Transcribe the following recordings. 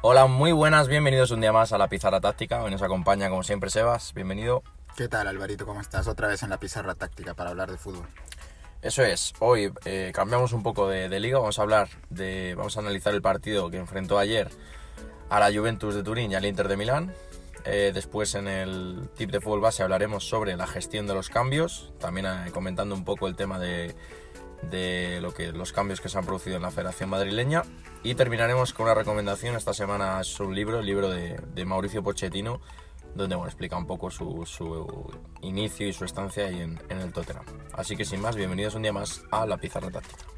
Hola, muy buenas, bienvenidos un día más a la Pizarra Táctica. Hoy nos acompaña, como siempre, Sebas. Bienvenido. ¿Qué tal, Alvarito? ¿Cómo estás? Otra vez en la Pizarra Táctica para hablar de fútbol. Eso es, hoy eh, cambiamos un poco de, de liga, vamos a hablar de. Vamos a analizar el partido que enfrentó ayer a la Juventus de Turín y al Inter de Milán. Eh, después en el tip de fútbol base hablaremos sobre la gestión de los cambios, también eh, comentando un poco el tema de, de lo que, los cambios que se han producido en la Federación Madrileña. Y terminaremos con una recomendación. Esta semana es un libro, el libro de, Mauricio Pochettino, donde bueno, explica un poco su, su inicio y su estancia ahí en, en el Tottenham. Así que sin más, bienvenidos un día más a la Pizarra Táctica.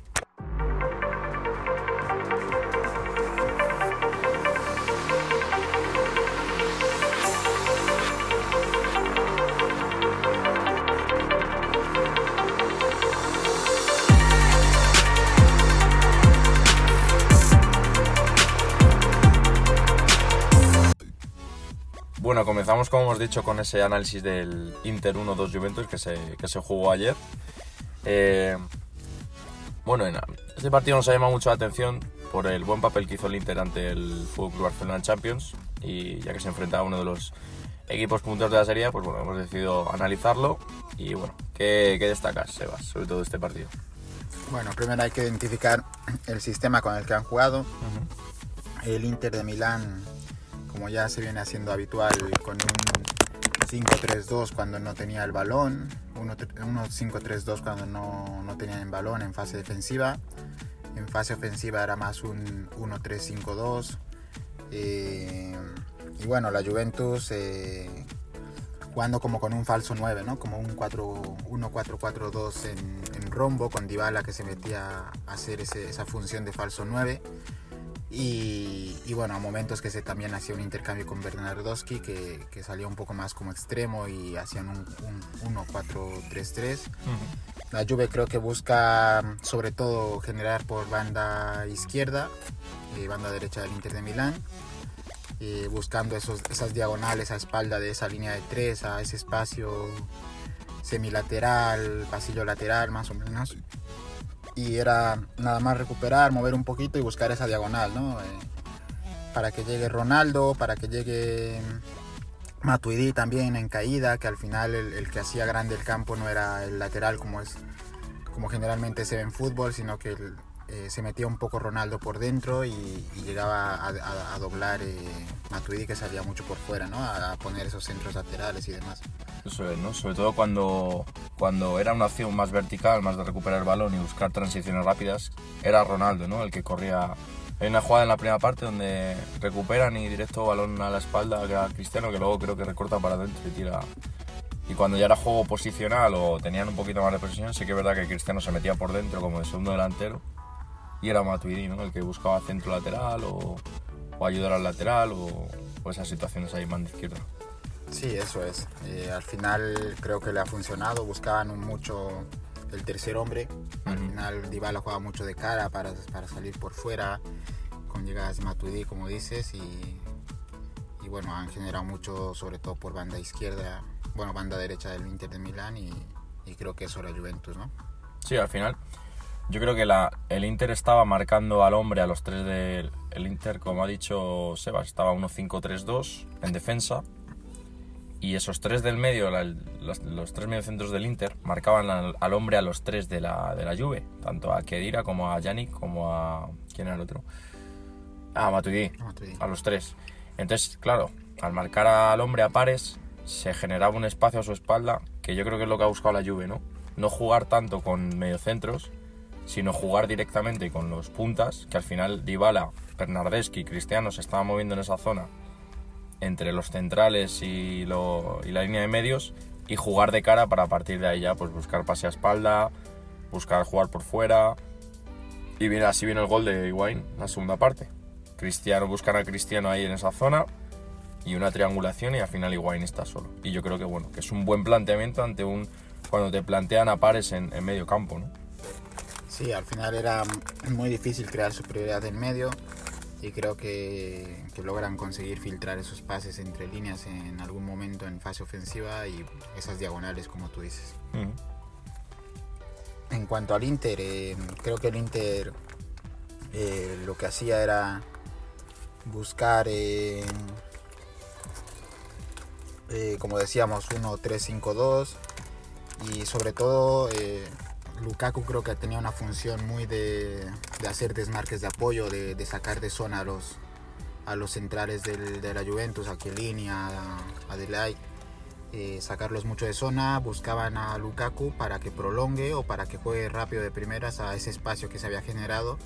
Comenzamos como hemos dicho con ese análisis del Inter 1-2 Juventus que se, que se jugó ayer. Eh, bueno, en- este partido nos ha llamado mucho la atención por el buen papel que hizo el Inter ante el FC Barcelona Champions y ya que se enfrentaba a uno de los equipos punteros de la serie, pues bueno, hemos decidido analizarlo y bueno, ¿qué, qué destacas, Sebas, sobre todo este partido? Bueno, primero hay que identificar el sistema con el que han jugado. El Inter de Milán, como ya se viene haciendo habitual, con un 5-3-2 cuando no tenía el balón, uno- uno 5-3-2 cuando no, no tenían el balón en fase defensiva. En fase ofensiva era más un 1-3-5-2. Eh, y bueno, la Juventus eh, jugando como con un falso 9, ¿no? Como un 1-4-4-2 en, en rombo con Dybala que se metía a hacer ese- esa función de falso 9. Y, y bueno, a momentos que se también hacía un intercambio con Bernardowski que, que salía un poco más como extremo y hacían un, un 1-4-3-3. La Juve creo que busca sobre todo generar por banda izquierda, eh, banda derecha del Inter de Milán, eh, buscando esos, esas diagonales a espalda de esa línea de tres, a ese espacio semilateral, pasillo lateral más o menos. Y era nada más recuperar, mover un poquito y buscar esa diagonal, ¿no? Eh, para que llegue Ronaldo, para que llegue Matuidi también en caída, que al final el, el que hacía grande el campo no era el lateral como es como generalmente se ve en fútbol, sino que el- eh, se metía un poco Ronaldo por dentro y, y llegaba a, a- a doblar eh, Matuidi que salía mucho por fuera, ¿no? A, a poner esos centros laterales y demás. Eso es, ¿no? Sobre todo cuando, cuando era una acción más vertical, más de recuperar el balón y buscar transiciones rápidas, era Ronaldo, ¿no? El que corría. Hay una jugada en la primera parte donde recuperan y directo balón a la espalda que era Cristiano, que luego creo que recorta para adentro y tira. Y cuando ya era juego posicional o tenían un poquito más de posición, sí que es verdad que Cristiano se metía por dentro como de segundo delantero y era Matuidi, ¿no? El que buscaba centro lateral o, o ayudar al lateral o, o esas situaciones ahí más de izquierda. Sí, eso es. Eh, al final creo que le ha funcionado. Buscaban mucho el tercer hombre. Al Ujú. final Dybala juega mucho de cara para, para salir por fuera, con llegadas de Matuidi, como dices, y, y bueno, han generado mucho, sobre todo por banda izquierda, bueno, banda derecha del Inter de Milán y, y creo que eso la Juventus, ¿no? Sí, al final yo creo que la, el Inter estaba marcando al hombre a los tres del el Inter, como ha dicho Sebas, estaba 1-5-3-2 en defensa y esos tres del medio, la- los, los tres mediocentros del Inter, marcaban al, al hombre a los tres de la, de la Juve, tanto a Kedira como a Yannick como a... ¿quién era el otro? A Matuidi Matuidi. a los tres. Entonces, claro, al marcar al hombre a pares, se generaba un espacio a su espalda, que yo creo que es lo que ha buscado la Juve, ¿no? No jugar tanto con mediocentros, sino jugar directamente con los puntas, que al final Dybala, Bernardeschi y Cristiano se estaban moviendo en esa zona entre los centrales y, la línea de medios y jugar de cara para a partir de ahí ya pues buscar pase a espalda, buscar jugar por fuera y viene, así viene el gol de Higuaín, la segunda parte. Cristiano buscan a Cristiano ahí en esa zona y una triangulación y al final Higuaín está solo. Y yo creo que bueno, que es un buen planteamiento ante un cuando te plantean a pares en, en medio campo, ¿no? Sí, al final era muy difícil crear superioridad en medio y creo que, que logran conseguir filtrar esos pases entre líneas en algún momento en fase ofensiva y esas diagonales como tú dices. En cuanto al Inter, eh, creo que el Inter eh, lo que hacía era buscar, eh, como decíamos, 1-3-5-2 y sobre todo Lukaku creo que tenía una función muy de, de hacer desmarques de apoyo, de, de, sacar de zona a los, a los centrales del, de la Juventus, a Chiellini, a, a Delay, eh, sacarlos mucho de zona, buscaban a Lukaku para que prolongue o para que juegue rápido de primeras a ese espacio que se había generado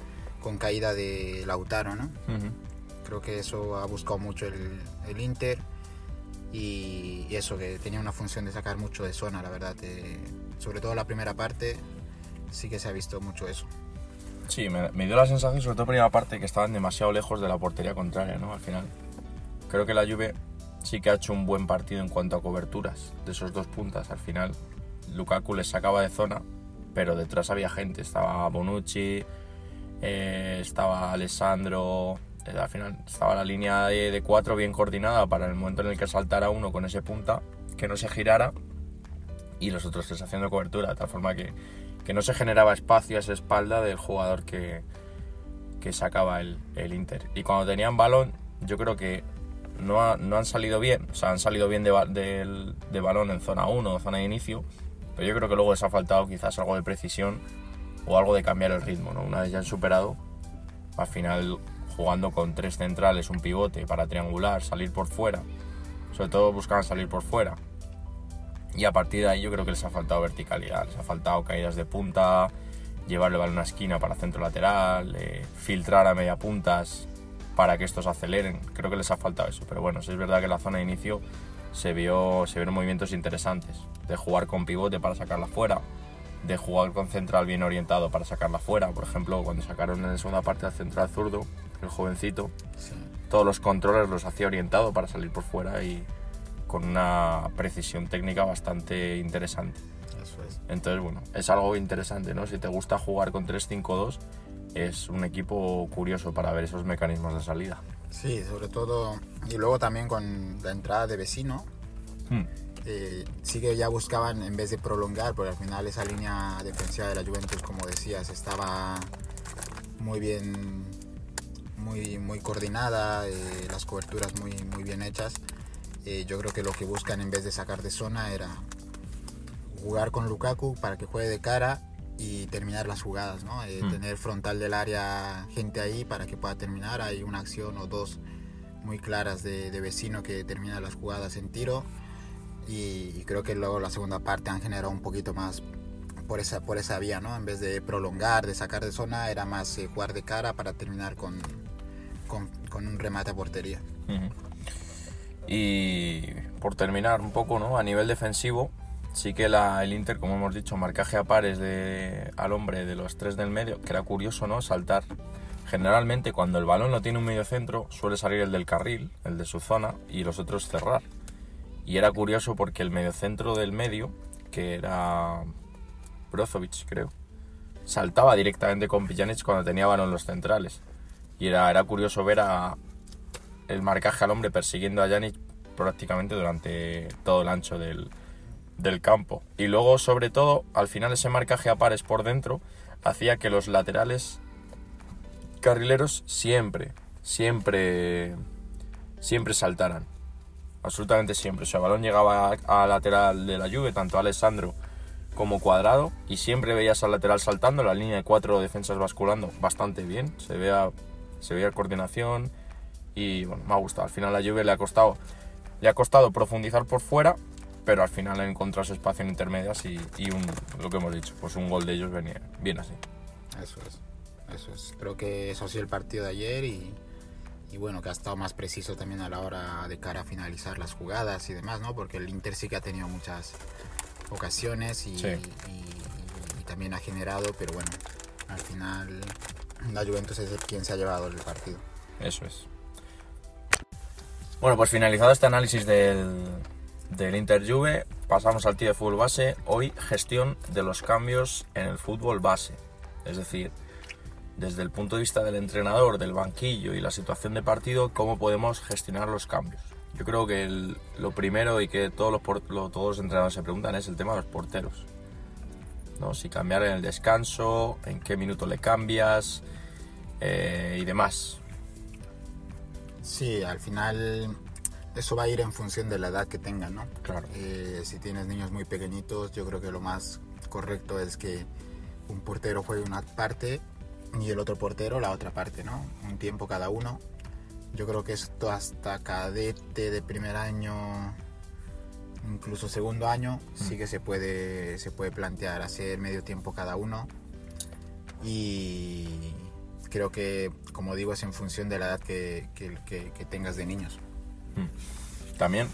con caída de Lautaro, ¿no? Uh -huh. Creo que eso ha buscado mucho el, el Inter y, y, eso, que tenía una función de sacar mucho de zona, la verdad. Eh, sobre todo la primera parte, sí que se ha visto mucho eso. Sí, me, me, dio la sensación, sobre todo en primera parte, que estaban demasiado lejos de la portería contraria, ¿no? Al final. Creo que la Juve sí que ha hecho un buen partido en cuanto a coberturas de esos dos puntas. Al final, Lukaku les sacaba de zona, pero detrás había gente. Estaba Bonucci, eh, estaba Alessandro. Eh, al final estaba la línea de, de, cuatro bien coordinada para el momento en el que saltara uno con ese punta, que no se girara y los otros tres haciendo cobertura, de tal forma que, que no se generaba espacio a esa espalda del jugador que, que sacaba el, el, Inter. Y cuando tenían balón, yo creo que no, no han salido bien, o sea, han salido bien de balón en zona 1 o zona de inicio, pero yo creo que luego les ha faltado quizás algo de precisión o algo de cambiar el ritmo, ¿no? Una vez ya han superado, al final jugando con tres centrales, un pivote para triangular, salir por fuera, sobre todo buscaban salir por fuera. Y a partir de ahí yo creo que les ha faltado verticalidad, les ha faltado caídas de punta, llevarle a una esquina para centro lateral, eh, filtrar a media puntas para que estos aceleren. Creo que les ha faltado eso, pero bueno, si es verdad que en la zona de inicio se, vio, se vieron movimientos interesantes, de jugar con pivote para sacarla fuera, de jugar con central bien orientado para sacarla fuera. Por ejemplo, cuando sacaron en la segunda parte al central zurdo, el jovencito, sí. todos los controles los hacía orientado para salir por fuera y con una precisión técnica bastante interesante. Eso es. Entonces, bueno, es algo interesante, ¿no? Si te gusta jugar con 3-5-2, es un equipo curioso para ver esos mecanismos de salida. Sí, sobre todo, y luego también con la entrada de vecino. Hmm. Eh, sí que ya buscaban en vez de prolongar, porque al final esa línea defensiva de la Juventus, como decías, estaba muy bien, muy, muy coordinada, eh, las coberturas muy, muy bien hechas. Eh, yo creo que lo que buscan en vez de sacar de zona era jugar con Lukaku para que juegue de cara y terminar las jugadas, ¿no? Eh, mm. Tener frontal del área gente ahí para que pueda terminar. Hay una acción o dos muy claras de, de vecino que termina las jugadas en tiro y, y, creo que luego la segunda parte han generado un poquito más por esa, por esa vía, ¿no? En vez de prolongar, de sacar de zona, era más eh, jugar de cara para terminar con, con, con, un remate a portería. Y por terminar un poco, ¿no? A nivel defensivo, sí que el Inter, como hemos dicho, marcaje a pares de, al hombre de los tres del medio, que era curioso, ¿no? Saltar. Generalmente cuando el balón no tiene un medio centro, suele salir el del carril, el de su zona, y los otros cerrar. Y era curioso porque el mediocentro del medio, que era Brozovic, creo, saltaba directamente con Pjanic cuando tenía balón los centrales. Y era, era curioso ver a el marcaje al hombre persiguiendo a Janic prácticamente durante todo el ancho del, del campo. Y luego, sobre todo, al final ese marcaje a pares por dentro hacía que los laterales carrileros siempre, siempre, siempre saltaran. Absolutamente siempre. O sea, el balón llegaba a, lateral de la Juve, tanto a Alessandro como Cuadrado, y siempre veías al lateral saltando, la línea de cuatro defensas basculando bastante bien. Se se veía coordinación y bueno, me ha gustado. Al final a la Juve le ha costado, le ha costado profundizar por fuera, pero al final ha encontrado su espacio en intermedias y, y un, lo que hemos dicho, pues un gol de ellos venía bien así. Eso es, eso es. Creo que eso ha sido el partido de ayer y, y bueno, que ha estado más preciso también a la hora de cara a finalizar las jugadas y demás, ¿no? Porque el Inter sí que ha tenido muchas ocasiones y, sí. y, y también ha generado, pero bueno, al final la Juventus es quien se ha llevado el partido. Eso es. Bueno, pues finalizado este análisis del, del Inter Juve, pasamos al tío de fútbol base. Hoy gestión de los cambios en el fútbol base. Es decir, desde el punto de vista del entrenador, del banquillo y la situación de partido, cómo podemos gestionar los cambios. Yo creo que el, lo primero y que todos los, lo, todos entrenadores se preguntan es el tema de los porteros. ¿no? Si cambiar en el descanso, en qué minuto le cambias eh, y demás. Sí, al final eso va a ir en función de la edad que tengan, ¿no? Claro. Eh, si tienes niños muy pequeñitos, yo creo que lo más correcto es que un portero juegue una parte y el otro portero la otra parte, ¿no? Un tiempo cada uno. Yo creo que esto hasta cadete de primer año, incluso segundo año, sí que se puede, se puede plantear hacer medio tiempo cada uno. Y creo que, como digo, es en función de la edad que, que- que- que tengas de niños. Mm. También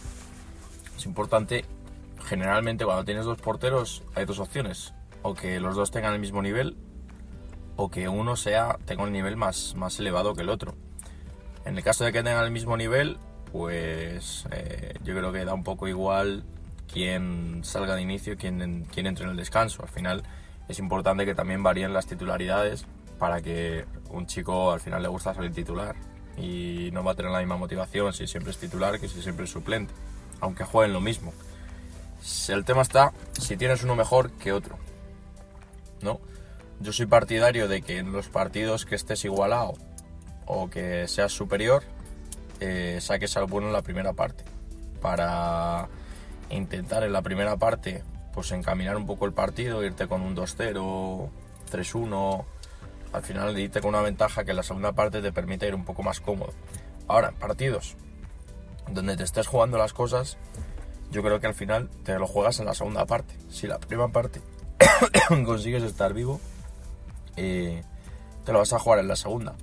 es importante, generalmente cuando tienes dos porteros hay dos opciones. O que los dos tengan el mismo nivel o que uno sea tenga un nivel más, más elevado que el otro. En el caso de que tengan el mismo nivel, pues eh, yo creo que da un poco igual quién salga de inicio quién, quién entre en el descanso. Al final es importante que también varíen las titularidades para que un chico al final le gusta salir titular y no va a tener la misma motivación si siempre es titular que si siempre es suplente, aunque jueguen lo mismo. El tema está si tienes uno mejor que otro, ¿no? Yo soy partidario de que en los partidos que estés igualado o que seas superior, eh, saques al bueno en la primera parte. Para intentar en la primera parte, pues encaminar un poco el partido, irte con un 2-0, 3-1, al final irte con una ventaja que la segunda parte te permite ir un poco más cómodo. Ahora, partidos donde te estés jugando las cosas, yo creo que al final te lo juegas en la segunda parte. Si la primera parte consigues estar vivo, eh, te lo vas a jugar en la segunda.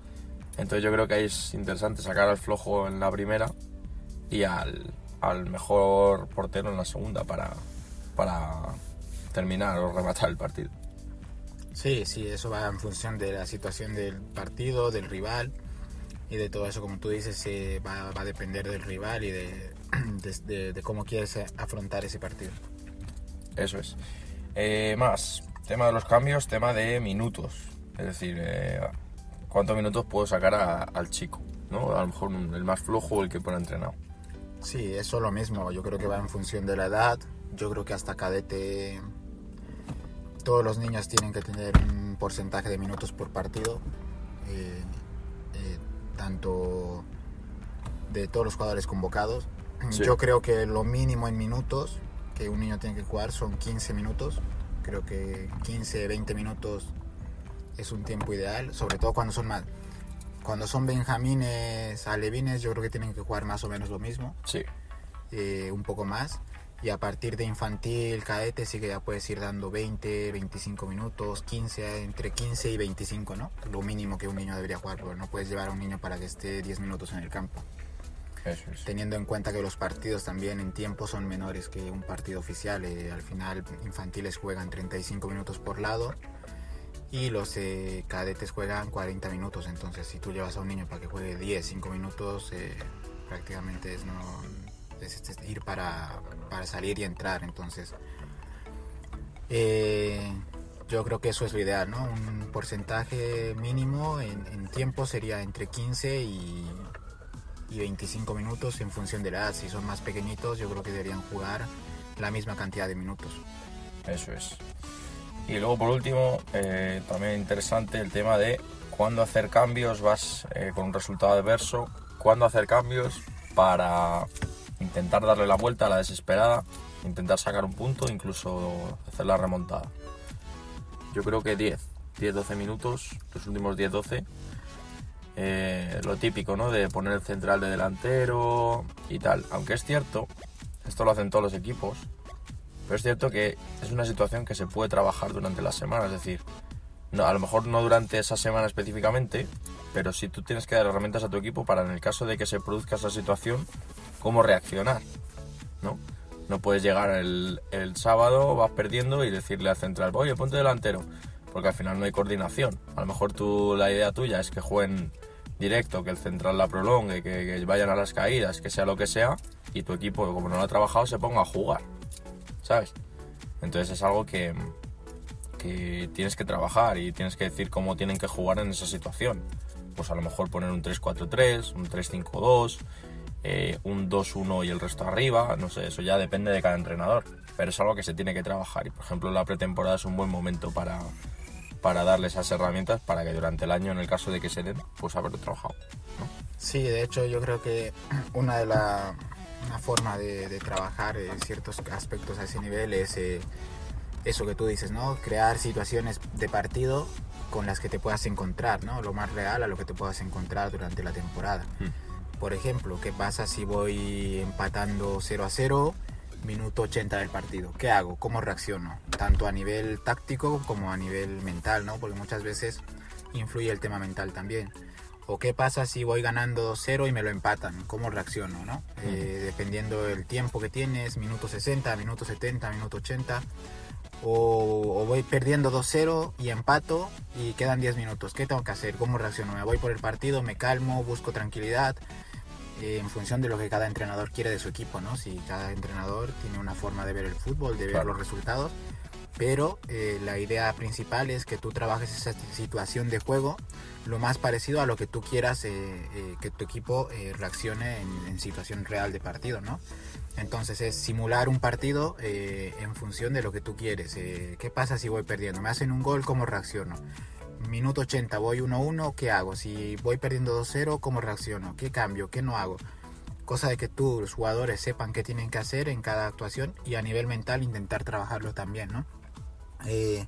Entonces yo creo que ahí es interesante sacar al flojo en la primera y al, al mejor portero en la segunda para, para terminar o rematar el partido. Sí, sí, eso va en función de la situación del partido, del rival y de todo eso, como tú dices, eh, va, va a depender del rival y de, de, de- de cómo quieres afrontar ese partido. Eso es. Eh, más, tema de los cambios, tema de minutos. Es decir, eh, cuántos minutos puedo sacar a- al chico. ¿no? A lo mejor el más flojo o el que pone entrenado. Sí, eso lo mismo, yo creo que va en función de la edad, yo creo que hasta cadete todos los niños tienen que tener un porcentaje de minutos por partido, eh, eh, tanto de todos los jugadores convocados. Sí. Yo creo que lo mínimo en minutos que un niño tiene que jugar son 15 minutos. Creo que 15, 20 minutos es un tiempo ideal, sobre todo cuando son más. Cuando son benjamines, alevines, yo creo que tienen que jugar más o menos lo mismo, Sí, eh, un poco más. Y a partir de infantil, cadete, sí que ya puedes ir dando 20, 25 minutos, 15, entre 15 y 25, ¿no? Lo mínimo que un niño debería jugar, porque no puedes llevar a un niño para que esté 10 minutos en el campo. eso es. Teniendo en cuenta que los partidos también en tiempo son menores que un partido oficial. eh, al final, infantiles juegan 35 minutos por lado y los eh, cadetes juegan 40 minutos. Entonces, si tú llevas a un niño para que juegue 10, 5 minutos, eh, prácticamente es, no, ir para, para salir y entrar. Entonces, eh, yo creo que eso es lo ideal, ¿no? Un porcentaje mínimo en, en tiempo sería entre 15 y, y 25 minutos en función de la edad. Si son más pequeñitos, yo creo que deberían jugar la misma cantidad de minutos. Eso es. Y luego por último, eh, también interesante el tema de cuándo hacer cambios, vas eh, con un resultado adverso, cuándo hacer cambios para intentar darle la vuelta a la desesperada, intentar sacar un punto, incluso hacer la remontada. Yo creo que 10, 10-12 minutos, los últimos 10-12, eh, lo típico, ¿no? De poner el central de delantero y tal. Aunque es cierto, esto lo hacen todos los equipos, pero es cierto que es una situación que se puede trabajar durante la semana, es decir, no, a lo mejor no durante esa semana específicamente, pero sí tú tienes que dar herramientas a tu equipo para en el caso de que se produzca esa situación, cómo reaccionar, ¿no? No puedes llegar el, el sábado, vas perdiendo y decirle al central, oye, ponte delantero, porque al final no hay coordinación. A lo mejor tú, la idea tuya es que jueguen directo, que el central la prolongue, que, que vayan a las caídas, que sea lo que sea, y tu equipo, como no lo ha trabajado, se ponga a jugar. ¿sabes? Entonces es algo que, que tienes que trabajar y tienes que decir cómo tienen que jugar en esa situación. Pues a lo mejor poner un 3-4-3, un 3-5-2, eh, un 2-1 y el resto arriba, no sé, eso ya depende de cada entrenador. Pero es algo que se tiene que trabajar y por ejemplo la pretemporada es un buen momento para, para darle esas herramientas para que durante el año, en el caso de que se den, pues haberlo trabajado. ¿no? Sí, de hecho yo creo que una de la una forma de, de trabajar eh, ciertos aspectos a ese nivel es eh, eso que tú dices, ¿no? Crear situaciones de partido con las que te puedas encontrar, ¿no? Lo más real a lo que te puedas encontrar durante la temporada. Por ejemplo, ¿qué pasa si voy empatando 0 a 0, minuto 80 del partido? ¿Qué hago? ¿Cómo reacciono? Tanto a nivel táctico como a nivel mental, ¿no? Porque muchas veces influye el tema mental también. ¿O qué pasa si voy ganando 2-0 y me lo empatan? ¿Cómo reacciono? ¿no? Eh, dependiendo del tiempo que tienes, minuto 60, minuto 70, minuto 80. O, o voy perdiendo 2-0 y empato y quedan 10 minutos. ¿Qué tengo que hacer? ¿Cómo reacciono? ¿Me voy por el partido? ¿Me calmo? ¿Busco tranquilidad? Eh, en función de lo que cada entrenador quiere de su equipo, ¿no? Si cada entrenador tiene una forma de ver el fútbol, de ver Claro. los resultados. Pero eh, la idea principal es que tú trabajes esa situación de juego lo más parecido a lo que tú quieras eh, eh, que tu equipo reaccione en, en situación real de partido, ¿no? Entonces es simular un partido en función de lo que tú quieres. ¿Qué pasa si voy perdiendo? ¿Me hacen un gol? ¿Cómo reacciono? Minuto 80, voy 1-1, ¿qué hago? Si voy perdiendo 2-0, ¿cómo reacciono? ¿Qué cambio? ¿Qué no hago? Cosa de que tú, los jugadores, sepan qué tienen que hacer en cada actuación y a nivel mental intentar trabajarlo también, ¿no? Eh,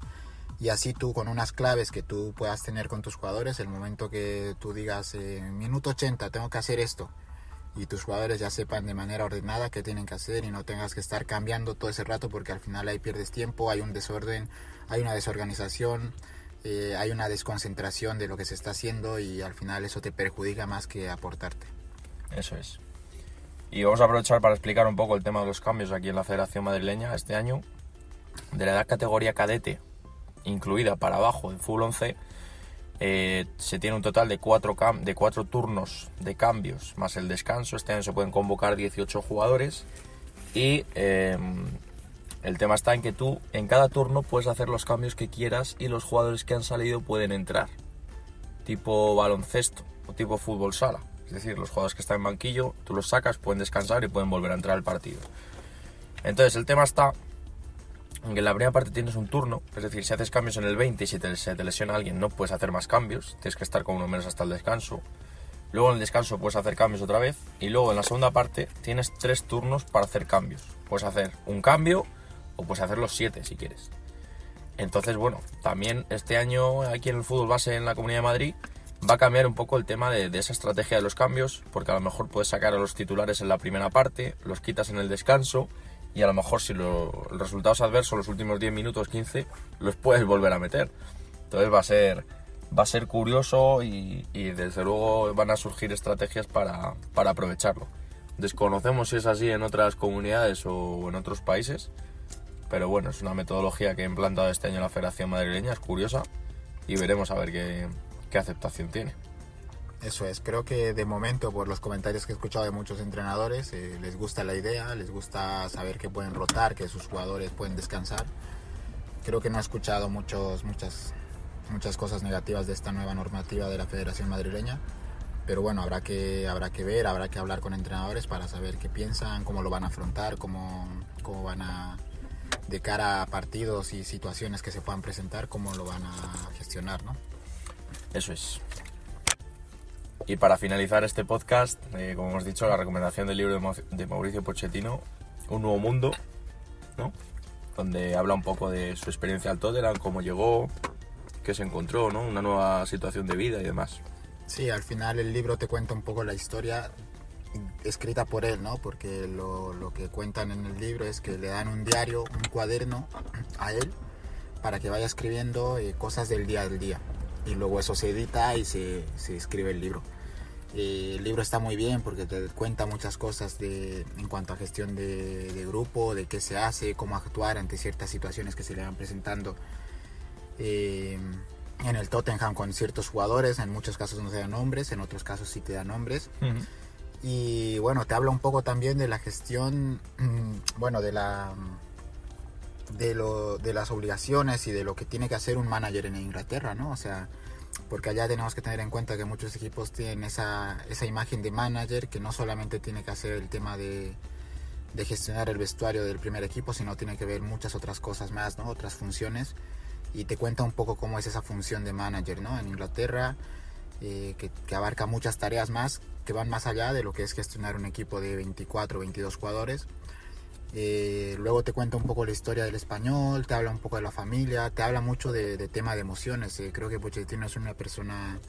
y así tú con unas claves que tú puedas tener con tus jugadores, el momento que tú digas, eh, minuto 80, tengo que hacer esto, y tus jugadores ya sepan de manera ordenada qué tienen que hacer y no tengas que estar cambiando todo ese rato porque al final ahí pierdes tiempo, hay un desorden, hay una desorganización, eh, hay una desconcentración de lo que se está haciendo y al final eso te perjudica más que aportarte. Eso es. Y vamos a aprovechar para explicar un poco el tema de los cambios aquí en la Federación Madrileña este año. De la edad categoría cadete, incluida para abajo en Full 11, eh, se tiene un total de cuatro, cam- de cuatro turnos de cambios más el descanso. Este año se pueden convocar 18 jugadores y eh, el tema está en que tú en cada turno puedes hacer los cambios que quieras y los jugadores que han salido pueden entrar. Tipo baloncesto o tipo fútbol sala. Es decir, los jugadores que están en banquillo, tú los sacas, pueden descansar y pueden volver a entrar al partido. Entonces el tema está en que en la primera parte tienes un turno, es decir, si haces cambios en el 20 y si te, se te lesiona alguien no puedes hacer más cambios, tienes que estar con uno menos hasta el descanso. Luego en el descanso puedes hacer cambios otra vez y luego en la segunda parte tienes tres turnos para hacer cambios. Puedes hacer un cambio o puedes hacer los siete si quieres. Entonces, bueno, también este año aquí en el fútbol base en la Comunidad de Madrid va a cambiar un poco el tema de, de esa estrategia de los cambios, porque a lo mejor puedes sacar a los titulares en la primera parte, los quitas en el descanso y a lo mejor si lo- el resultado es adverso los últimos 10 minutos, 15, los puedes volver a meter. Entonces va a ser, va a ser curioso y, y desde luego van a surgir estrategias para, para aprovecharlo. Desconocemos si es así en otras comunidades o en otros países, pero bueno, es una metodología que ha implantado este año la Federación Madrileña, es curiosa y veremos a ver qué, qué aceptación tiene. Eso es, creo que de momento por los comentarios que he escuchado de muchos entrenadores eh, les gusta la idea, les gusta saber que pueden rotar, que sus jugadores pueden descansar. Creo que no he escuchado muchos, muchas, muchas cosas negativas de esta nueva normativa de la Federación Madrileña, pero bueno, habrá que, habrá que ver, habrá que hablar con entrenadores para saber qué piensan, cómo lo van a afrontar, cómo, cómo van a, de cara a partidos y situaciones que se puedan presentar, cómo lo van a gestionar, ¿no? Eso es. Y para finalizar este podcast, eh, como hemos dicho, la recomendación del libro de, Mo- de Mauricio Pochettino, Un nuevo mundo, ¿no? Donde habla un poco de su experiencia al Tottenham, cómo llegó, qué se encontró, ¿no? Una nueva situación de vida y demás. Sí, al final el libro te cuenta un poco la historia escrita por él, ¿no? Porque lo, que cuentan en el libro es que le dan un diario, un cuaderno a él para que vaya escribiendo eh, cosas del día del día. Y luego eso se edita y se, se escribe el libro. Eh, el libro está muy bien porque te cuenta muchas cosas de, en cuanto a gestión de, de grupo, de qué se hace, cómo actuar ante ciertas situaciones que se le van presentando. Eh, en el Tottenham con ciertos jugadores, en muchos casos no te dan nombres, en otros casos sí te dan nombres. Y bueno, te habla un poco también de la gestión, bueno, de la de, lo, de las obligaciones y de lo que tiene que hacer un manager en Inglaterra, ¿no? O sea, porque allá tenemos que tener en cuenta que muchos equipos tienen esa, esa imagen de manager que no solamente tiene que hacer el tema de, de gestionar el vestuario del primer equipo, sino tiene que ver muchas otras cosas más, ¿no? Otras funciones. Y te cuenta un poco cómo es esa función de manager, ¿no? En Inglaterra eh, que, que, abarca muchas tareas más que van más allá de lo que es gestionar un equipo de 24 o 22 jugadores. Eh, luego te cuenta un poco la historia del español, te habla un poco de la familia, te habla mucho de, de tema de emociones. Eh, creo que Pochettino es una persona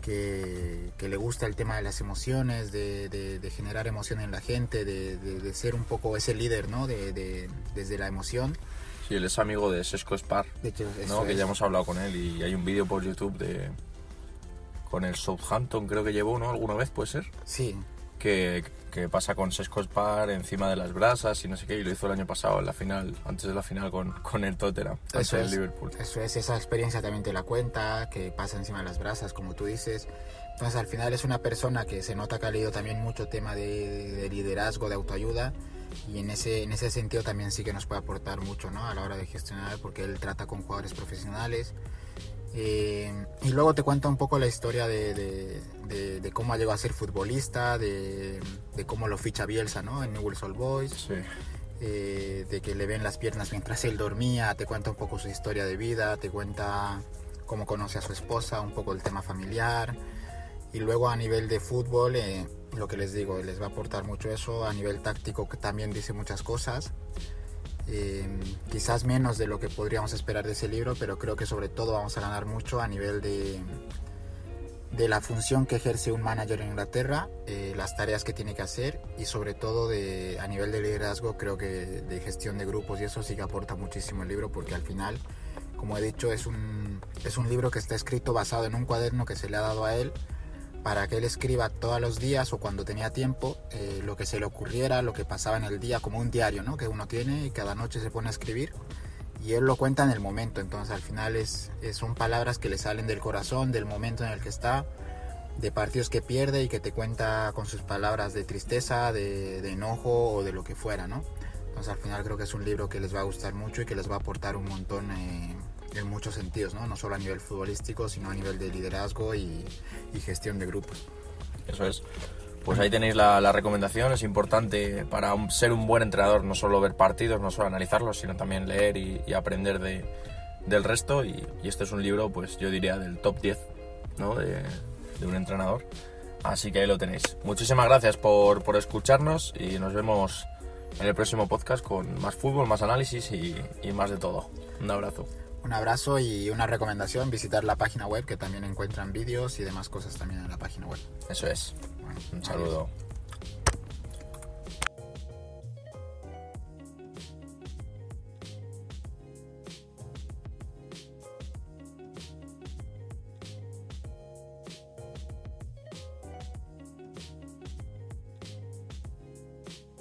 que, que, le gusta el tema de las emociones, de, de, de generar emoción en la gente, de, ser un poco ese líder, ¿no? desde la emoción. Sí, él es amigo de Sesco Spar, ¿no? que ya hemos hablado con él y hay un vídeo por YouTube de con el Southampton, creo que llevó, ¿no? ¿Alguna vez puede ser? Sí. Que, que pasa con Sesco Spar encima de las brasas y no sé qué, y lo hizo el año pasado en la final, antes de la final con, con el Tottenham, eso el es, Liverpool. Eso es, esa experiencia también te la cuenta, que pasa encima de las brasas, como tú dices. Entonces al final es una persona que se nota que ha leído también mucho tema de, de liderazgo, de autoayuda, y en ese, en ese sentido también sí que nos puede aportar mucho ¿no? a la hora de gestionar, porque él trata con jugadores profesionales. Eh, y luego te cuenta un poco la historia de, de, de, de cómo llegó a ser futbolista, de, cómo lo ficha Bielsa ¿no? en Newell's Old Boys, Sí. eh, de que le ven las piernas mientras él dormía, te cuenta un poco su historia de vida, te cuenta cómo conoce a su esposa, un poco el tema familiar. Y luego a nivel de fútbol, eh, lo que les digo, les va a aportar mucho eso. A nivel táctico, que también dice muchas cosas. Eh, quizás menos de lo que podríamos esperar de ese libro, pero creo que sobre todo vamos a ganar mucho a nivel de, de la función que ejerce un manager en Inglaterra, eh, las tareas que tiene que hacer y sobre todo de, a nivel de liderazgo, creo que de gestión de grupos y eso sí que aporta muchísimo el libro porque al final, como he dicho, es un, es un libro que está escrito basado en un cuaderno que se le ha dado a él para que él escriba todos los días o cuando tenía tiempo eh, lo que se le ocurriera, lo que pasaba en el día, como un diario ¿no? que uno tiene y cada noche se pone a escribir y él lo cuenta en el momento, entonces al final es, es, son palabras que le salen del corazón, del momento en el que está, de partidos que pierde y que te cuenta con sus palabras de tristeza, de, enojo o de lo que fuera, ¿no? Entonces al final creo que es un libro que les va a gustar mucho y que les va a aportar un montón eh, en muchos sentidos, ¿no? No solo a nivel futbolístico, sino a nivel de liderazgo y, y gestión de grupos. Eso es. Pues ahí tenéis la, la, recomendación. Es importante para un, ser un buen entrenador no solo ver partidos, no solo analizarlos, sino también leer y, y aprender de, del resto. Y, y, este es un libro, pues yo diría, del top 10 ¿no? de, de, un entrenador. Así que ahí lo tenéis. Muchísimas gracias por, por, escucharnos y nos vemos en el próximo podcast con más fútbol, más análisis y, y más de todo. Un abrazo. Un abrazo y una recomendación, visitar la página web que también encuentran vídeos y demás cosas también en la página web. Eso es. Bueno, Un saludo. Adiós.